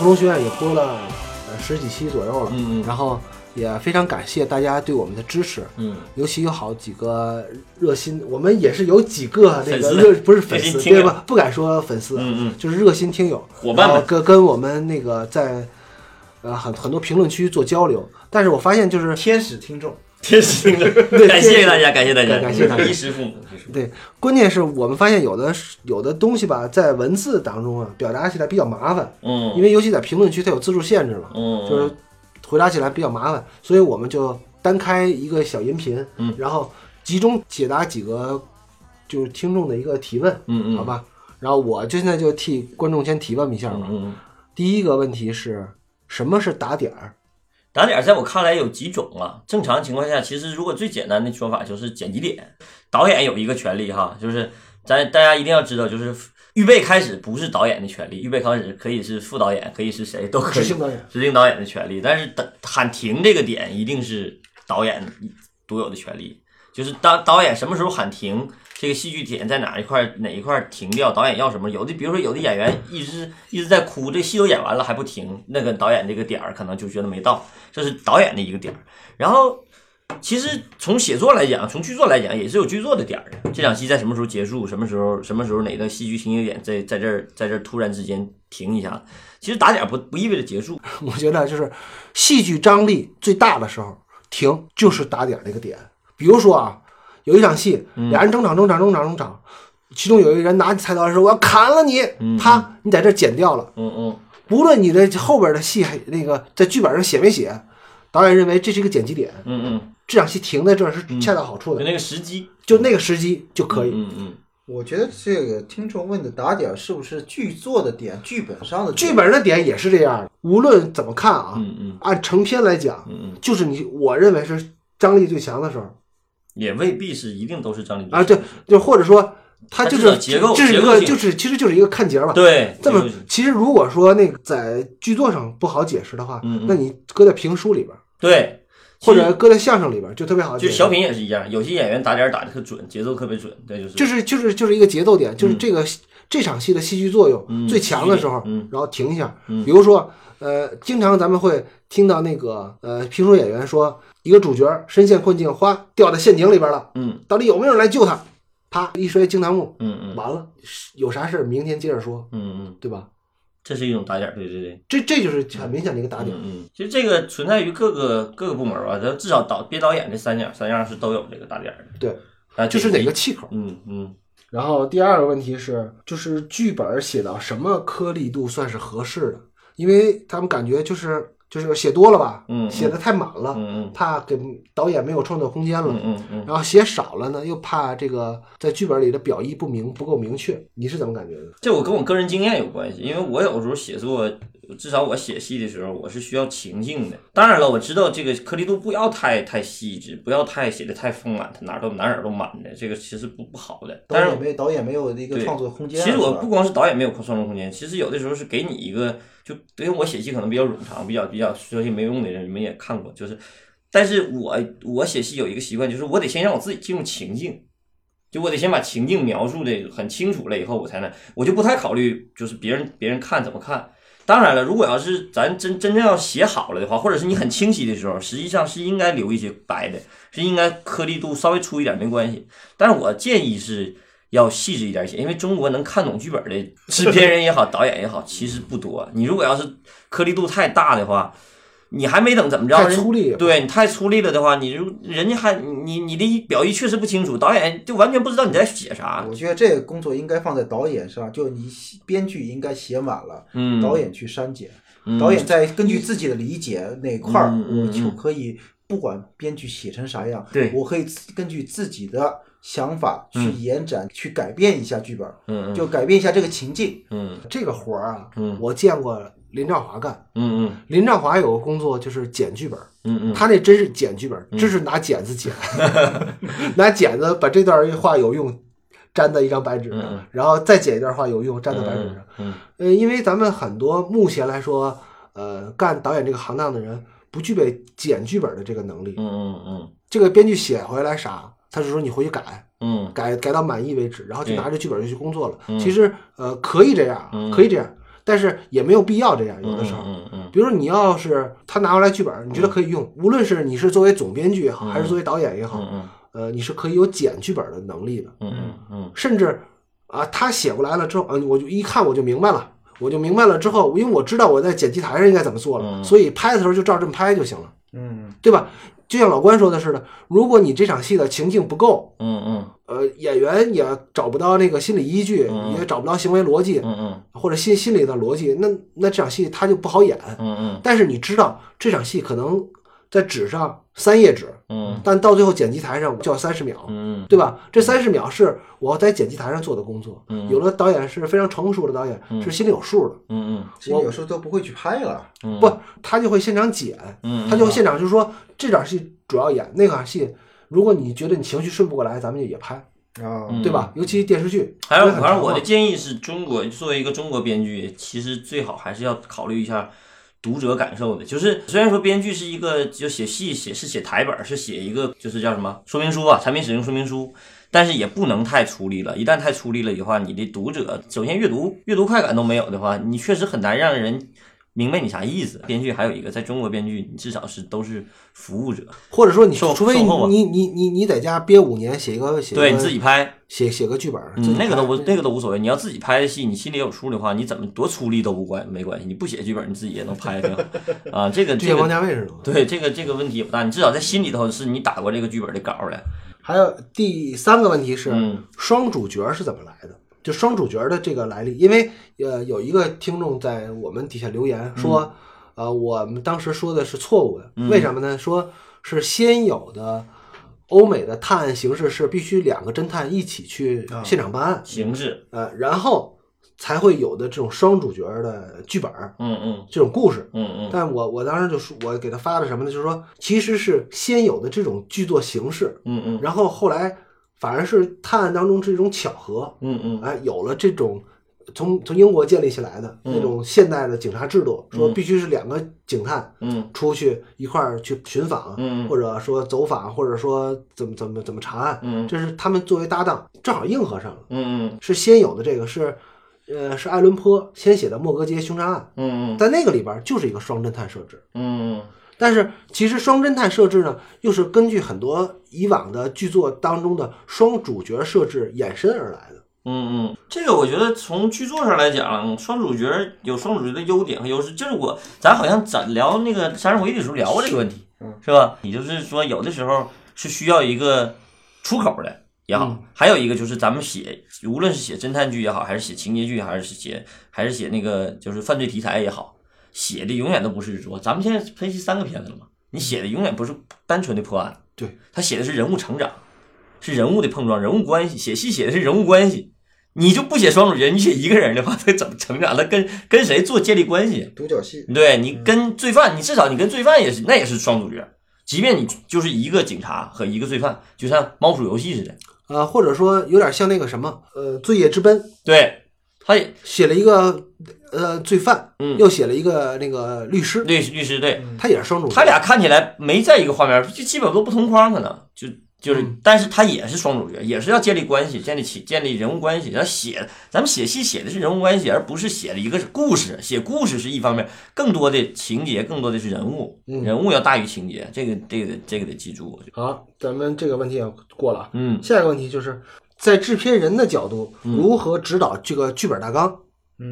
我们屠龙学院也播了呃十几期左右了，嗯嗯。然后也非常感谢大家对我们的支持，嗯，尤其有好几个热心，我们也是有几个那个热不是粉丝对吧？不敢说粉丝，嗯嗯。就是热心听友。伙伴们。跟跟我们那个在呃很很多评论区做交流，但是我发现就是天使听众，天使听众，感谢大家，感谢大家，感谢大家衣食父母，对，关键是我们发现有的有的东西吧，在文字当中啊，表达起来比较麻烦，嗯因为尤其在评论区它有字数限制嘛，嗯，就是回答起来比较麻烦，所以我们就单开一个小音频，嗯然后集中解答几个就是听众的一个提问，嗯嗯，好吧？然后我就现在就替观众先提问一下吧。嗯。第一个问题是什么是打点儿？打点在我看来有几种啊。正常情况下，其实如果最简单的说法就是剪辑点。导演有一个权利哈，就是咱大家一定要知道，就是预备开始不是导演的权利，预备开始可以是副导演，可以是谁都可以，执行导演执行导演的权利。但是等喊停这个点一定是导演独有的权利，就是当导演什么时候喊停，这个戏剧点在哪一块哪一块停掉，导演要什么？有的比如说有的演员一直一直在哭，这戏都演完了还不停，那个导演这个点儿可能就觉得没到，这是导演的一个点儿。然后其实从写作来讲，从剧作来讲也是有剧作的点儿的。这场戏在什么时候结束？什么时候？什么时候哪个戏剧情节点在在这儿在这儿突然之间停一下？其实打点不不意味着结束。我觉得就是戏剧张力最大的时候停，就是打点那个点。比如说啊，有一场戏，俩人争吵争吵争吵争吵，其中有一个人拿起菜刀说：“我要砍了你！”啪，你在这剪掉了。嗯嗯。无论你的后边的戏还那个在剧本上写没写，导演认为这是一个剪辑点，嗯嗯，这场戏停在这儿是恰到好处的，那个时机。就那个时机就可以。嗯嗯我觉得这个听众问的打点是不是剧作的点，剧本上的点剧本的点也是这样的，无论怎么看啊，嗯嗯。按成片来讲，嗯嗯，就是你我认为是张力最强的时候也未必是一定都是张力啊，对，就或者说它就是少结构这是一个就是其实就是一个看节儿吧。对这么其实如果说那个在剧作上不好解释的话，嗯嗯那你搁在评书里边儿，对，或者搁在相声里边儿就特别好解释。就小品也是一样，有些演员打点儿打的特准，节奏特别准，对，就是就是就是就是一个节奏点，就是这个、这场戏的戏剧作用嗯最强的时候，然后停一下。嗯比如说，呃，经常咱们会听到那个呃评书演员说，一个主角深陷困境，哗掉在陷阱里边了，嗯到底有没有人来救他？啪一摔惊堂木，嗯嗯完了，有啥事儿明天接着说，嗯嗯，对吧？这是一种打点儿，对对对。这这就是很明显的一个打点。嗯嗯，其实这个存在于各个各个部门吧，咱至少导编导演这三样三样是都有这个打点儿的。对，啊，就是哪个气口。嗯嗯然后第二个问题是，就是剧本写到什么颗粒度算是合适的？因为他们感觉就是就是写多了吧，嗯嗯写的太满了，嗯怕给导演没有创作空间了。嗯嗯嗯，然后写少了呢，又怕这个在剧本里的表意不明不够明确。你是怎么感觉的？这我跟我个人经验有关系，因为我有时候写作，至少我写戏的时候，我是需要情境的。当然了，我知道这个颗粒度不要太太细致，不要太写的太丰满，它哪儿都哪儿都满的，这个其实不不好的。导但是演没导演没有一个创作空间啊。其实我不光是导演没有创作空间，其实有的时候是给你一个，就因为我写戏可能比较冗长，比较比较说些没用的人，你们也看过，就是，但是我我写戏有一个习惯，就是我得先让我自己进入情境，就我得先把情境描述的很清楚了以后，我才能，我就不太考虑就是别人别人看怎么看。当然了，如果要是咱真真正要写好了的话，或者是你很清晰的时候，实际上是应该留一些白的，是应该颗粒度稍微粗一点没关系。但是我建议是要细致一点写，因为中国能看懂剧本的制片人也好，导演也好，其实不多。你如果要是颗粒度太大的话，你还没等怎么着，太粗粝对你太粗力了的话，你如人家还你你的表意确实不清楚，导演就完全不知道你在写啥。我觉得这个工作应该放在导演上，就你编剧应该写满了，嗯，导演去删减，嗯。导演再根据自己的理解哪块儿我就嗯可以，不管编剧写成啥样，对。我可以根据自己的想法去嗯。延展、去改变一下剧本，嗯嗯。就改变一下这个情境。嗯。这个活儿啊，嗯。我见过林兆华干。嗯嗯。林兆华有个工作就是剪剧本，嗯嗯，他那真是剪剧本，真是拿剪子剪，拿剪子把这段话有用粘在一张白纸上，嗯嗯。然后再剪一段话有用粘在白纸上。嗯呃，因为咱们很多目前来说，呃，干导演这个行当的人不具备剪剧本的这个能力。嗯嗯。这个编剧写回来啥，他是说你回去改，嗯嗯改改到满意为止，然后就拿着剧本就去工作了。嗯其实呃可以这样，嗯可以这样，但是也没有必要这样，有的时候。嗯嗯比如说，你要是他拿过来剧本，你觉得可以用，无论是你是作为总编剧也好，嗯还是作为导演也好，嗯呃，你是可以有剪剧本的能力的。嗯嗯嗯甚至啊，他写过来了之后，呃，我就一看我就明白了，我就明白了之后，因为我知道我在剪辑台上应该怎么做了，嗯所以拍的时候就照这么拍就行了，嗯对吧？就像老关说的似的，如果你这场戏的情境不够，嗯嗯。呃，演员也找不到那个心理依据，嗯也找不到行为逻辑，嗯嗯。或者心心理的逻辑，那那这场戏他就不好演。嗯嗯。但是你知道这场戏可能在纸上三页纸，嗯但到最后剪辑台上就要三十秒，嗯对吧？这三十秒是我在剪辑台上做的工作。嗯有的导演是非常成熟的导演，是心里有数的，嗯嗯其实有时候都不会去拍了。嗯，不，他就会现场剪，嗯，他就现场就说这场戏主要演，那场戏如果你觉得你情绪顺不过来，咱们就也拍，啊，嗯对吧？尤其电视剧，还有，反正我的建议是中国作为一个中国编剧，其实最好还是要考虑一下读者感受的。就是虽然说编剧是一个就写戏写是写台本，是写一个就是叫什么说明书啊，产品使用说明书，但是也不能太粗力了。一旦太粗力了的话，你的读者首先阅读阅读快感都没有的话，你确实很难让人。明白你啥意思？编剧还有一个，在中国编剧，你至少是都是服务者，或者说你售除非售后啊你你你你在家憋五年写一个写一个对你自己拍，写写个剧本，嗯，那个都拍无那个都无所谓。你要自己拍的戏，你心里有数的话，你怎么多出力都不关没关系。你不写剧本，你自己也能拍挺好啊。这个这个王这个家卫似的。对这个这个问题也不大，你至少在心里头是你打过这个剧本的稿儿的。还有第三个问题是嗯双主角是怎么来的？就双主角的这个来历，因为呃有一个听众在我们底下留言说，呃我们当时说的是错误的，为什么呢？说是先有的欧美的探案形式是必须两个侦探一起去现场办案，形式，呃，然后才会有的这种双主角的剧本嗯嗯。这种故事。嗯嗯。但我我当时就说，我给他发的什么呢？就是说，其实是先有的这种剧作形式，嗯嗯。然后后来反而是探案当中是一种巧合，嗯嗯。哎，有了这种从从英国建立起来的那种现代的警察制度，说必须是两个警探嗯。出去一块儿去寻访，嗯或者说走访，或者说怎么怎么怎么查案，嗯。这是他们作为搭档，正好应和上了，嗯嗯。是先有的这个是。呃，是爱伦坡先写的《莫格街凶杀案嗯嗯》，在那个里边儿就是一个双侦探设置，嗯但是其实双侦探设置呢，又是根据很多以往的剧作当中的双主角设置衍生而来的。嗯嗯，这个我觉得从剧作上来讲，双主角有双主角的优点和优势。就是我咱好像咱聊那个《杀人回忆》的时候聊过这个问题，是吧？也就是说，有的时候是需要一个出口的也好，还有一个就是咱们写，无论是写侦探剧也好，还是写情节剧，还是写还是写那个就是犯罪题材也好，写的永远都不是说咱们现在分析三个片子了嘛，你写的永远不是单纯的破案，对他写的是人物成长，是人物的碰撞，人物关系，写戏写的是人物关系。你就不写双主角，你写一个人的话，他怎么成长？他跟跟谁做建立关系？独角戏，对你跟罪犯，你至少你跟罪犯也是，那也是双主角。即便你就是一个警察和一个罪犯，就像猫鼠游戏似的。呃，或者说有点像那个什么，呃，《罪业之奔》对，他也写了一个呃罪犯，嗯又写了一个那个律师，律律师对，他也是双主角。他俩看起来没在一个画面，就基本都不同框，可能就就是，但是他也是双主角，也是要建立关系，建立起建立人物关系。然后写咱们写戏写的是人物关系，而不是写的一个故事。写故事是一方面，更多的情节，更多的是人物，人物要大于情节。这个这个这个得记住。好，咱们这个问题也过了啊。嗯下一个问题就是在制片人的角度，如何指导这个剧本大纲，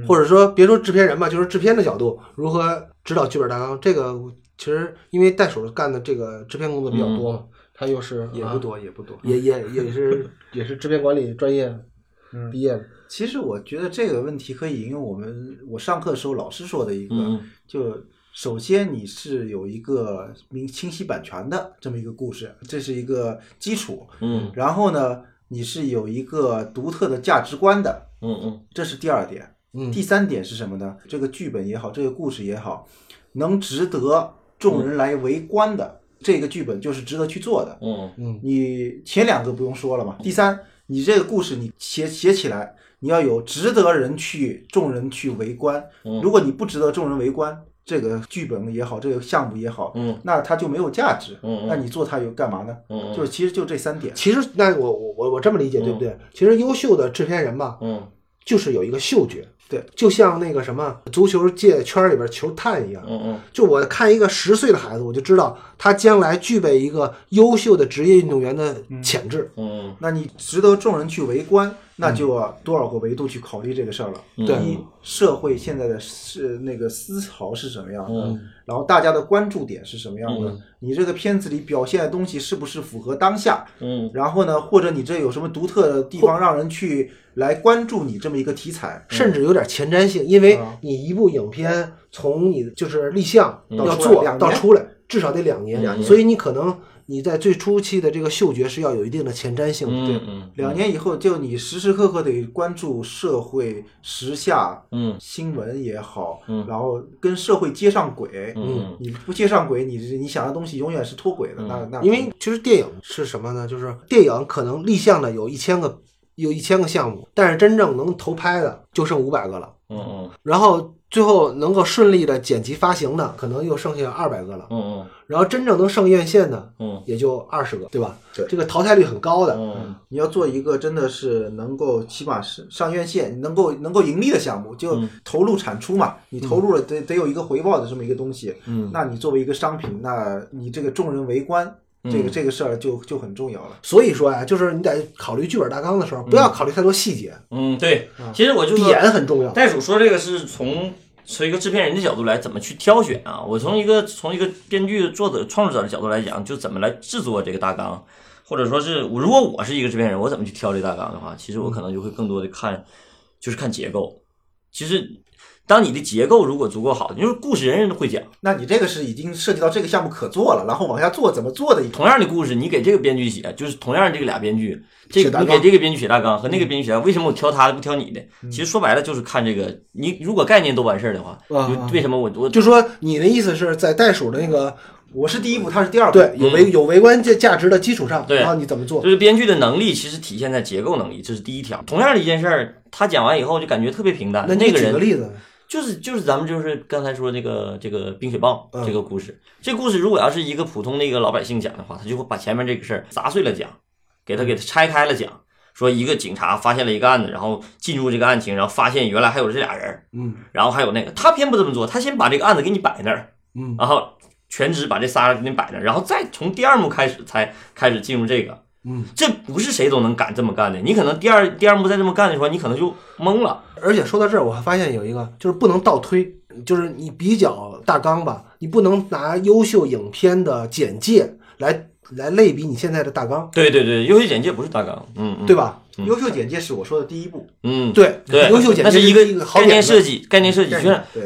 或者说别说制片人吧，就是制片的角度，如何指导剧本大纲？这个其实因为袋鼠干的这个制片工作比较多嘛，他又是啊也不多，也不多。也也 也是也是制片管理专业毕业的。其实我觉得这个问题可以引用我们我上课的时候老师说的一个，嗯就首先你是有一个明清晰版权的这么一个故事，这是一个基础。嗯然后呢，你是有一个独特的价值观的，嗯嗯这是第二点。嗯第三点是什么呢？这个剧本也好，这个故事也好，能值得众人来围观的，这个剧本就是值得去做的。嗯嗯你前两个不用说了嘛，第三，你这个故事你写写起来，你要有值得人去众人去围观。嗯如果你不值得众人围观，这个剧本也好，这个项目也好，嗯那它就没有价值。嗯嗯那你做它有干嘛呢？嗯就是其实就这三点。其实那我我我我这么理解对不对？其实优秀的制片人吧，嗯就是有一个嗅觉，对，就像那个什么足球界圈里边球探一样。嗯嗯就我看一个十岁的孩子，我就知道他将来具备一个优秀的职业运动员的潜质。嗯那你值得众人去围观，那就要多少个维度去考虑这个事儿了。嗯。一社会现在的是那个思潮是什么样的，嗯。然后大家的关注点是什么样的，嗯。你这个片子里表现的东西是不是符合当下，嗯。然后呢，或者你这有什么独特的地方让人去来关注你这么一个题材，甚至有点前瞻性，因为啊你一部影片从你就是立项嗯。要做出来两到出来，至少得两年，两年。所以你可能你在最初期的这个嗅觉是要有一定的前瞻性的。嗯嗯两年以后，就你时时刻刻得关注社会时下嗯新闻也好，嗯然后跟社会接上轨。嗯你不接上轨，你你想的东西永远是脱轨的。那那因为其实电影是什么呢？就是电影可能立项的有一千个，有一千个项目，但是真正能投拍的就剩五百个了。嗯嗯然后最后能够顺利的剪辑发行的，可能又剩下二百个了。嗯嗯然后真正能上院线的，嗯也就二十个，对吧？对这个淘汰率很高的。嗯你要做一个真的是能够起码是上院线，能够能够盈利的项目，就嗯投入产出嘛。你投入了得得有一个回报的这么一个东西。嗯那你作为一个商品，那你这个众人围观，这个嗯这个事儿就就很重要了。所以说呀，就是你得考虑剧本大纲的时候，不要考虑太多细节，嗯，对，其实我就说点很重要。袋鼠说这个是从从一个制片人的角度来怎么去挑选啊？我从一个从一个编剧、作者、创作者的角度来讲，就怎么来制作这个大纲，或者说是我如果我是一个制片人，我怎么去挑这大纲的话，其实我可能就会更多的看，就是看结构。其实，当你的结构如果足够好，就是故事人人都会讲。那你这个是已经涉及到这个项目可做了，然后往下做怎么做的一同样的故事，你给这个编剧写，就是同样这个俩编剧，这个你给这个编剧写大纲和那个编剧写大纲，为什么我挑他的不挑你的？其实说白了就是看这个，你如果概念都完事儿的话，为什么我我就说你的意思是在袋鼠的那个我是第一步，他是第二步。对有围有围观价价值的基础上，对然后你怎么做？就是编剧的能力，其实体现在结构能力，这是第一条。同样的一件事儿，他讲完以后就感觉特别平淡。那你举个那个人例子，就是就是咱们就是刚才说这个这个冰雪棒嗯这个故事，这故事如果要是一个普通的一个老百姓讲的话，他就会把前面这个事儿砸碎了讲，给他给他拆开了讲。说一个警察发现了一个案子，然后进入这个案情，然后发现原来还有这俩人，嗯然后还有那个，他偏不这么做，他先把这个案子给你摆那儿，嗯然后全职把这仨人给你摆那儿，然后再从第二幕开始才开始进入这个。嗯，这不是谁都能敢这么干的。你可能第二第二幕再这么干的时候，你可能就懵了。而且说到这儿，我还发现有一个就是不能倒推，就是你比较大纲吧，你不能拿优秀影片的简介来来类比你现在的大纲，对对对，优秀简介不是大纲，嗯嗯，对吧？优秀简介是我说的第一步。嗯，对对，优秀简介那是一是一个好概念设计，概念设计。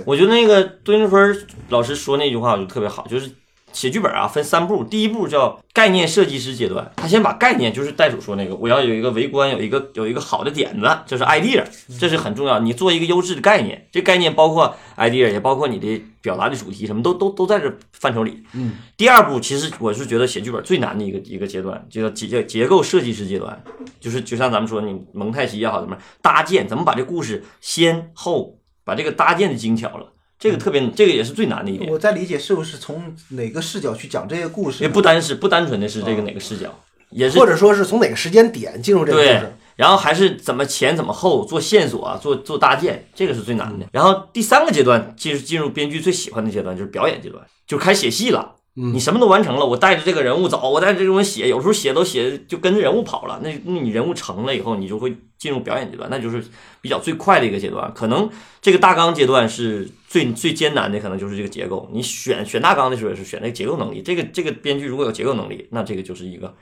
我觉得那个杜云芬老师说那句话，我就特别好，就是写剧本啊分三步，第一步叫概念设计师阶段，他先把概念，就是袋鼠说那个，我要有一个围观，有一个有一个好的点子，这是 idea，这是很重要。你做一个优质的概念，这概念包括 idea，也包括你的表达的主题，什么都都都在这范畴里。嗯，第二步，其实我是觉得写剧本最难的一个一个阶段，就叫结结构设计师阶段，就是就像咱们说你蒙太奇也好，怎么搭建，怎么把这故事先后把这个搭建的精巧了，这个特别，这个也是最难的一点。我在理解是不是从哪个视角去讲这些故事？也不单是不单纯的是这个哪个视角，也是或者说是从哪个时间点进入这个故事。，然后还是怎么前怎么后做线索啊，做做搭建，这个是最难的。然后第三个阶段，进入进入编剧最喜欢的阶段，就是表演阶段，就开始写戏了。嗯你什么都完成了，我带着这个人物走，我带着这种人写，有时候写都写就跟着人物跑了。那那你人物成了以后，你就会进入表演阶段，那就是比较最快的一个阶段。可能这个大纲阶段是最最艰难的，可能就是这个结构。你选选大纲的时候也是选那个结构能力。这个这个编剧如果有结构能力，那这个就是一个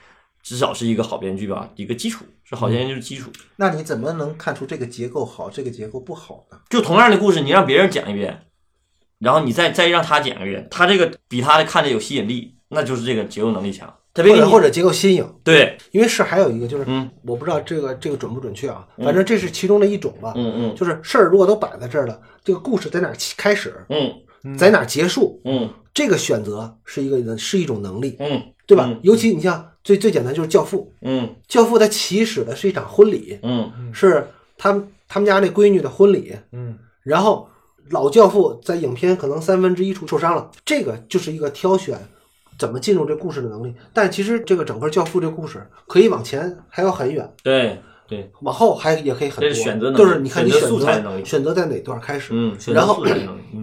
至少是一个好编剧吧，一个基础是好编剧的基础。那你怎么能看出这个结构好，这个结构不好呢？就同样的故事，你让别人讲一遍，然后你再再让他讲一遍，他这个比他的看着有吸引力，那就是这个结构能力强。或者或者结构新颖，对，因为是还有一个就是，嗯。我不知道这个这个准不准确啊，反正这是其中的一种吧。嗯嗯。就是事儿如果都摆在这儿了，这个故事在哪儿起开始，嗯。在哪儿结束，嗯。这个选择是一个是一种能力，嗯，对吧？嗯。尤其你像最最简单就是《教父》，嗯《教父》他起始的是一场婚礼，嗯。是他们他们家那闺女的婚礼，嗯，然后老教父在影片可能三分之一处受伤了，这个就是一个挑选怎么进入这故事的能力。但其实这个整个教父这故事可以往前还有很远，对，对，往后还也可以很多，这是选择能力就是你看你选择选择选择在哪段开始，嗯，然后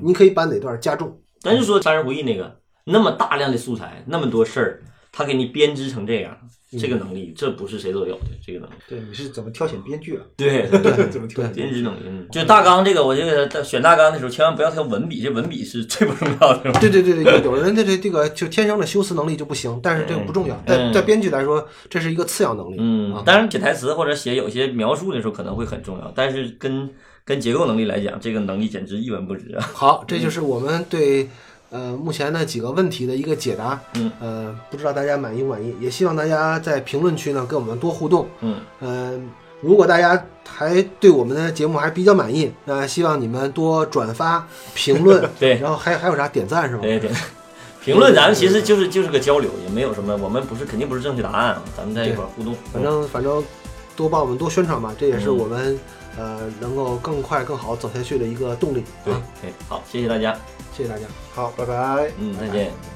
你可以把哪段加重。咱就说《杀人回忆》那个，那么大量的素材，那么多事儿，他给你编织成这样，这个能力，这不是谁都有的，这个能力。对，你是怎么挑选编剧啊？对怎么挑选编织能力。嗯就大纲这个，我这个选大纲的时候，千万不要挑文笔，这文笔是最不重要的。对对对对，有有人的这这个就天生的修辞能力就不行，但是这个不重要，在嗯在编剧来说，这是一个次要能力。嗯啊，当然写台词或者写有些描述的时候可能会很重要，但是跟跟结构能力来讲，这个能力简直一文不值啊。好，这就是我们对呃目前呢几个问题的一个解答。嗯，呃，不知道大家满意不满意，也希望大家在评论区呢跟我们多互动。嗯，呃，如果大家还对我们的节目还比较满意，那希望你们多转发、评论，对然后还还有啥点赞是吗？对对，评论咱们其实就是就是个交流，也没有什么，我们不是肯定不是正确答案啊，咱们在一块儿互动。反正反正多帮我们多宣传吧，这也是嗯我们、呃能够更快更好走下去的一个动力对啊！好，谢谢大家，谢谢大家。好，拜拜。嗯，再见。